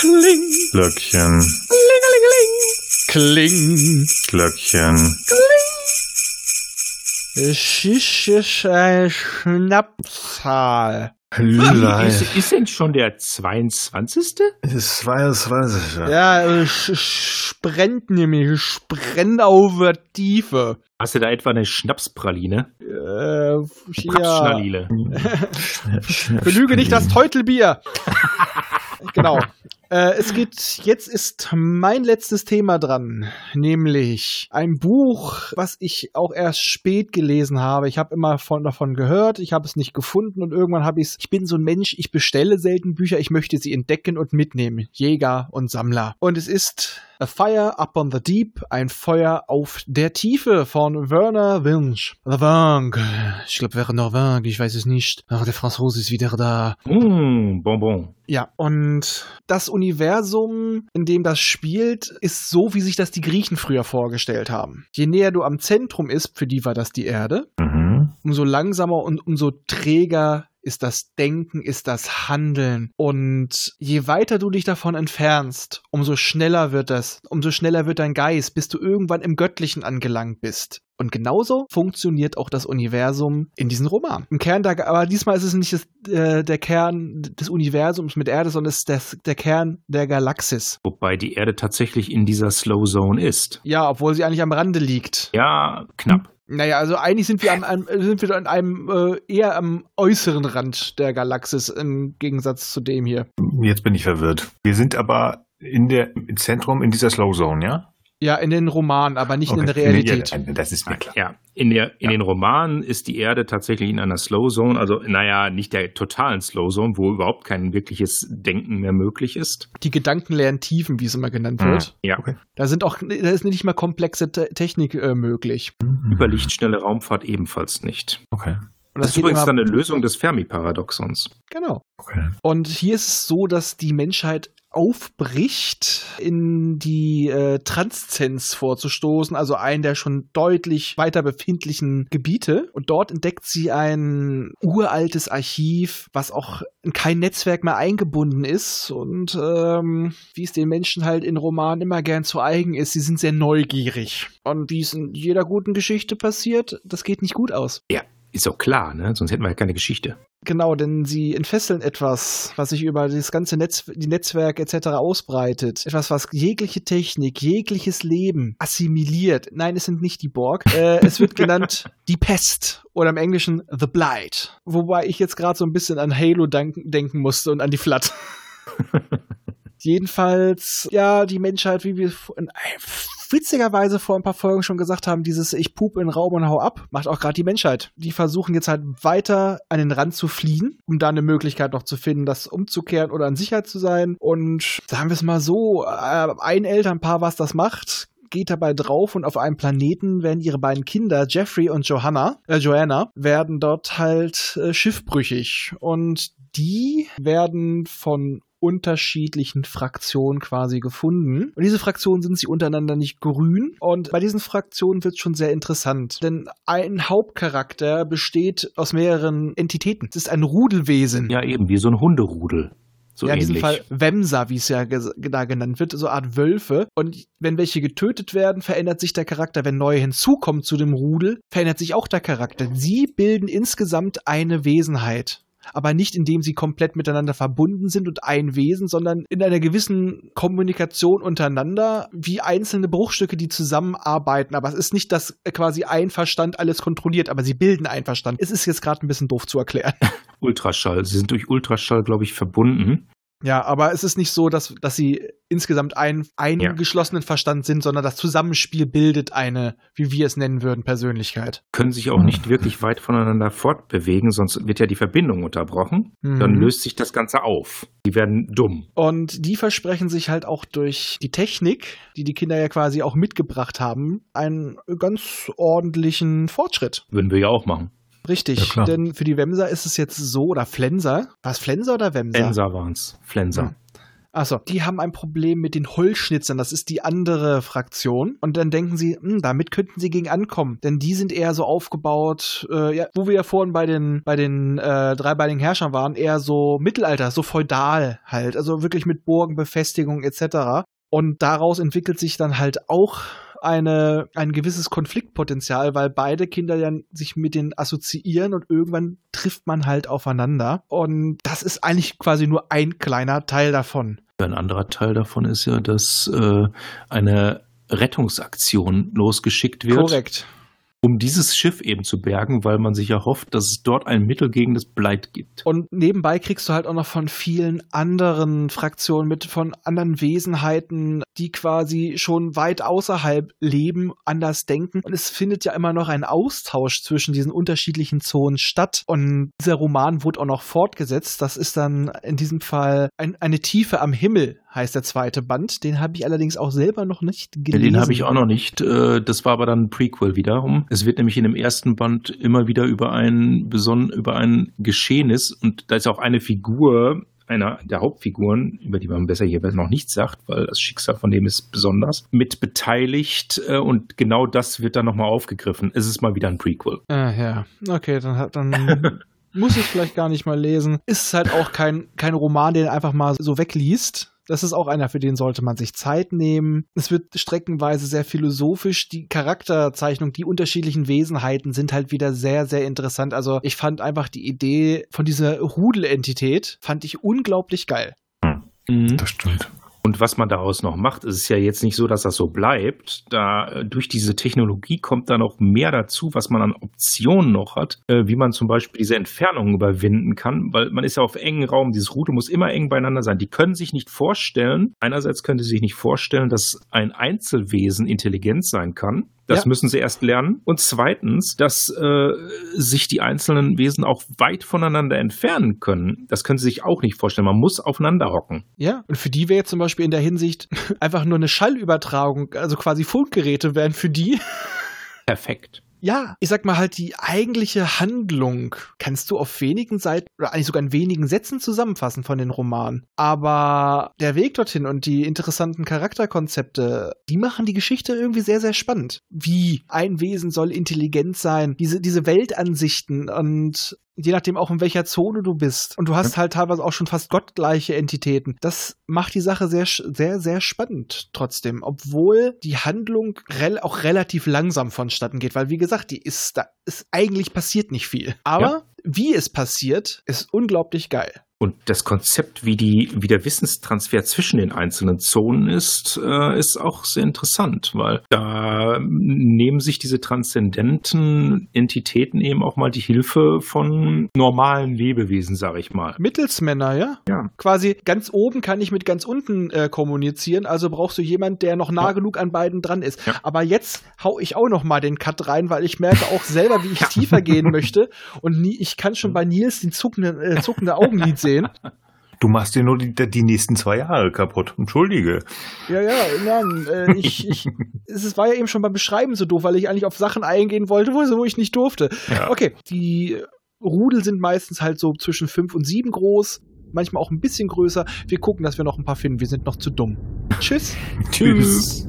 Kling. Glöckchen. Kling. Glöckchen. Es ist eine Schnapszahl. Hüllei. Ist, ist denn schon der 22.? Das 22. Ja. Ja, brennt nämlich. Es brennt auf der Tiefe. Hast du da etwa eine Schnapspraline? Äh, ja. Kapschnalile. Belüge nicht das Teutelbier. genau. Äh, es geht, jetzt ist mein letztes Thema dran, nämlich ein Buch, was ich auch erst spät gelesen habe. Ich habe immer von, davon gehört, ich habe es nicht gefunden und irgendwann habe ich es. Ich bin so ein Mensch, ich bestelle selten Bücher, ich möchte sie entdecken und mitnehmen. Jäger und Sammler. Und es ist A Fire Up on the Deep, ein Feuer auf der Tiefe von Werner Winch. Vangue. Ich glaube, Werner Vangue, ich weiß es nicht. Ach, der Franzose ist wieder da. Mmh, Bonbon. Ja, und das Universum, in dem das spielt, ist so, wie sich das die Griechen früher vorgestellt haben. Je näher du am Zentrum ist, für die war das die Erde, Mhm. umso langsamer und umso träger ist das Denken, ist das Handeln. Und je weiter du dich davon entfernst, umso schneller wird das, umso schneller wird dein Geist, bis du irgendwann im Göttlichen angelangt bist. Und genauso funktioniert auch das Universum in diesem Roman. Im Kern, der, aber diesmal ist es nicht das, äh, der Kern des Universums mit Erde, sondern es ist das, der Kern der Galaxis. Wobei die Erde tatsächlich in dieser Slow Zone ist. Ja, obwohl sie eigentlich am Rande liegt. Ja, knapp. Naja, also eigentlich sind wir, an einem, sind wir an einem äh, eher am äußeren Rand der Galaxis im Gegensatz zu dem hier. Jetzt bin ich verwirrt. Wir sind aber in der im Zentrum in dieser Slow Zone, ja? Ja, in den Romanen, aber nicht in der Okay. Realität. Ja, das ist mir klar. Ja, in, der, in den Romanen ist die Erde tatsächlich in einer Slow Zone, also naja, nicht der totalen Slow Zone, wo überhaupt kein wirkliches Denken mehr möglich ist. Die gedankenleeren Tiefen, wie es immer genannt wird. Ja, Okay. Da sind auch, da ist nicht mal komplexe Te Technik äh, möglich. über lichtschnelle Raumfahrt ebenfalls nicht. Okay. Und Das, ist geht übrigens dann eine Lösung des Fermi-Paradoxons. Genau. Okay. Und hier ist es so, dass die Menschheit aufbricht, in die äh, Transzenz vorzustoßen, also einen der schon deutlich weiter befindlichen Gebiete. Und dort entdeckt sie ein uraltes Archiv, was auch in kein Netzwerk mehr eingebunden ist. Und ähm, wie es den Menschen halt in Romanen immer gern zu eigen ist, sie sind sehr neugierig. Und wie es in jeder guten Geschichte passiert, das geht nicht gut aus. Ja, ist doch klar, ne? Sonst hätten wir ja keine Geschichte. Genau, denn sie entfesseln etwas, was sich über das ganze Netz, die Netzwerke etc. ausbreitet. Etwas, was jegliche Technik, jegliches Leben assimiliert. Nein, es sind nicht die Borg. Äh, es wird genannt die Pest oder im Englischen The Blight. Wobei ich jetzt gerade so ein bisschen an Halo denken, musste und an die Flat. Jedenfalls, ja, die Menschheit, wie wir in, witzigerweise vor ein paar Folgen schon gesagt haben, dieses Ich pup in Raum und hau ab, macht auch gerade die Menschheit. Die versuchen jetzt halt weiter an den Rand zu fliehen, um da eine Möglichkeit noch zu finden, das umzukehren oder an Sicherheit zu sein. Und sagen wir es mal so, äh, ein Elternpaar, was das macht, geht dabei drauf und auf einem Planeten werden ihre beiden Kinder, Jeffrey und Johanna, äh, Joanna, werden dort halt äh, schiffbrüchig. Und die werden von unterschiedlichen Fraktionen quasi gefunden. Und diese Fraktionen sind sie untereinander nicht grün. Und bei diesen Fraktionen wird es schon sehr interessant. Denn ein Hauptcharakter besteht aus mehreren Entitäten. Es ist ein Rudelwesen. Ja, eben, wie so ein Hunderudel. So ja, in diesem Fall Wemser, wie es ja da genannt wird, so eine Art Wölfe. Und wenn welche getötet werden, verändert sich der Charakter. Wenn neue hinzukommen zu dem Rudel, verändert sich auch der Charakter. Sie bilden insgesamt eine Wesenheit. Aber nicht indem sie komplett miteinander verbunden sind und ein Wesen, sondern in einer gewissen Kommunikation untereinander, wie einzelne Bruchstücke, die zusammenarbeiten. Aber es ist nicht, dass quasi ein Verstand alles kontrolliert, aber sie bilden einen Verstand. Es ist jetzt gerade ein bisschen doof zu erklären. Ultraschall. Sie sind durch Ultraschall, glaube ich, verbunden. Ja, aber es ist nicht so, dass, dass sie insgesamt ein, einen Ja. geschlossenen Verstand sind, sondern das Zusammenspiel bildet eine, wie wir es nennen würden, Persönlichkeit. Können sich auch nicht wirklich weit voneinander fortbewegen, sonst wird ja die Verbindung unterbrochen. Dann Mhm. löst sich das Ganze auf. Die werden dumm. Und die versprechen sich halt auch durch die Technik, die die Kinder ja quasi auch mitgebracht haben, einen ganz ordentlichen Fortschritt. Würden wir ja auch machen. Richtig, Ja, denn für die Wemser ist es jetzt so, oder Flenser, war es Flenser oder Wemser? Flenser waren's. Flenser. Ja. Achso, die haben ein Problem mit den Holzschnitzern. Das ist die andere Fraktion. Und dann denken sie, hm, damit könnten sie gegen ankommen. Denn die sind eher so aufgebaut, äh, ja, wo wir ja vorhin bei den, bei den äh, dreibeinigen Herrschern waren, eher so Mittelalter, so feudal halt. Also wirklich mit Burgen, Befestigung etc. Und daraus entwickelt sich dann halt auch eine, ein gewisses Konfliktpotenzial, weil beide Kinder dann sich mit denen assoziieren und irgendwann trifft man halt aufeinander. Und das ist eigentlich quasi nur ein kleiner Teil davon. Ein anderer Teil davon ist ja, dass äh, eine Rettungsaktion losgeschickt wird. Korrekt um dieses Schiff eben zu bergen, weil man sich ja hofft, dass es dort ein Mittel gegen das Bleit gibt. Und nebenbei kriegst du halt auch noch von vielen anderen Fraktionen mit, von anderen Wesenheiten, die quasi schon weit außerhalb leben, anders denken. Und es findet ja immer noch ein Austausch zwischen diesen unterschiedlichen Zonen statt. Und dieser Roman wurde auch noch fortgesetzt. Das ist dann in diesem Fall ein, eine Tiefe am Himmel, heißt der zweite Band. Den habe ich allerdings auch selber noch nicht gelesen. Den habe ich auch noch nicht. Äh, das war aber dann ein Prequel wiederum. Es wird nämlich in dem ersten Band immer wieder über ein beson über ein Geschehnis und da ist auch eine Figur, einer der Hauptfiguren, über die man besser hier noch nichts sagt, weil das Schicksal von dem ist besonders, mit beteiligt äh, und genau das wird dann nochmal aufgegriffen. Es ist mal wieder ein Prequel. Ah, ja, okay, dann, dann muss ich vielleicht gar nicht mal lesen. Ist halt auch kein, kein Roman, den einfach mal so wegliest. Das ist auch einer, für den sollte man sich Zeit nehmen. Es wird streckenweise sehr philosophisch. Die Charakterzeichnung, die unterschiedlichen Wesenheiten sind halt wieder sehr, sehr interessant. Also ich fand einfach die Idee von dieser Rudelentität, fand ich unglaublich geil. Hm, das stimmt. Und was man daraus noch macht, ist es ja jetzt nicht so, dass das so bleibt. Da äh, durch diese Technologie kommt da noch mehr dazu, was man an Optionen noch hat, äh, wie man zum Beispiel diese Entfernungen überwinden kann, weil man ist ja auf engen Raum, dieses Rudel muss immer eng beieinander sein. Die können sich nicht vorstellen, einerseits können sie sich nicht vorstellen, dass ein Einzelwesen intelligent sein kann. Das ja. müssen sie erst lernen. Und zweitens, dass äh, sich die einzelnen Wesen auch weit voneinander entfernen können. Das können sie sich auch nicht vorstellen. Man muss aufeinander hocken. Ja, und für die wäre zum Beispiel in der Hinsicht einfach nur eine Schallübertragung, also quasi Funkgeräte wären für die perfekt ja, ich sag mal halt, die eigentliche Handlung kannst du auf wenigen Seiten oder eigentlich sogar in wenigen Sätzen zusammenfassen von den Romanen. Aber der Weg dorthin und die interessanten Charakterkonzepte, die machen die Geschichte irgendwie sehr, sehr spannend. Wie ein Wesen soll intelligent sein, diese, diese Weltansichten und je nachdem auch in welcher Zone du bist. Und du hast halt teilweise auch schon fast gottgleiche Entitäten. Das macht die Sache sehr, sehr, sehr spannend trotzdem, obwohl die Handlung rel auch relativ langsam vonstatten geht, weil wie gesagt, die ist, da ist eigentlich passiert nicht viel. Aber ja. wie es passiert, ist unglaublich geil. Und das Konzept, wie, die, wie der Wissenstransfer zwischen den einzelnen Zonen ist, äh, ist auch sehr interessant, weil da nehmen sich diese transzendenten Entitäten eben auch mal die Hilfe von normalen Lebewesen, sage ich mal. Mittelsmänner, ja? Ja. Quasi ganz oben kann ich mit ganz unten äh, kommunizieren, also brauchst du jemanden, der noch nah ja. genug an beiden dran ist. Ja. Aber jetzt hau ich auch noch mal den Cut rein, weil ich merke auch selber, wie ich ja. tiefer gehen möchte und nie, ich kann schon bei Nils den zuckende, äh, zuckende Augenlid sehen sehen. Du machst dir nur die, die nächsten zwei Jahre kaputt. Entschuldige. Ja, ja, nein, äh, ich, ich, es war ja eben schon beim Beschreiben so doof, weil ich eigentlich auf Sachen eingehen wollte, wo, wo ich nicht durfte. Ja. Okay, die Rudel sind meistens halt so zwischen fünf und sieben groß, manchmal auch ein bisschen größer. Wir gucken, dass wir noch ein paar finden. Wir sind noch zu dumm. Tschüss. Tschüss.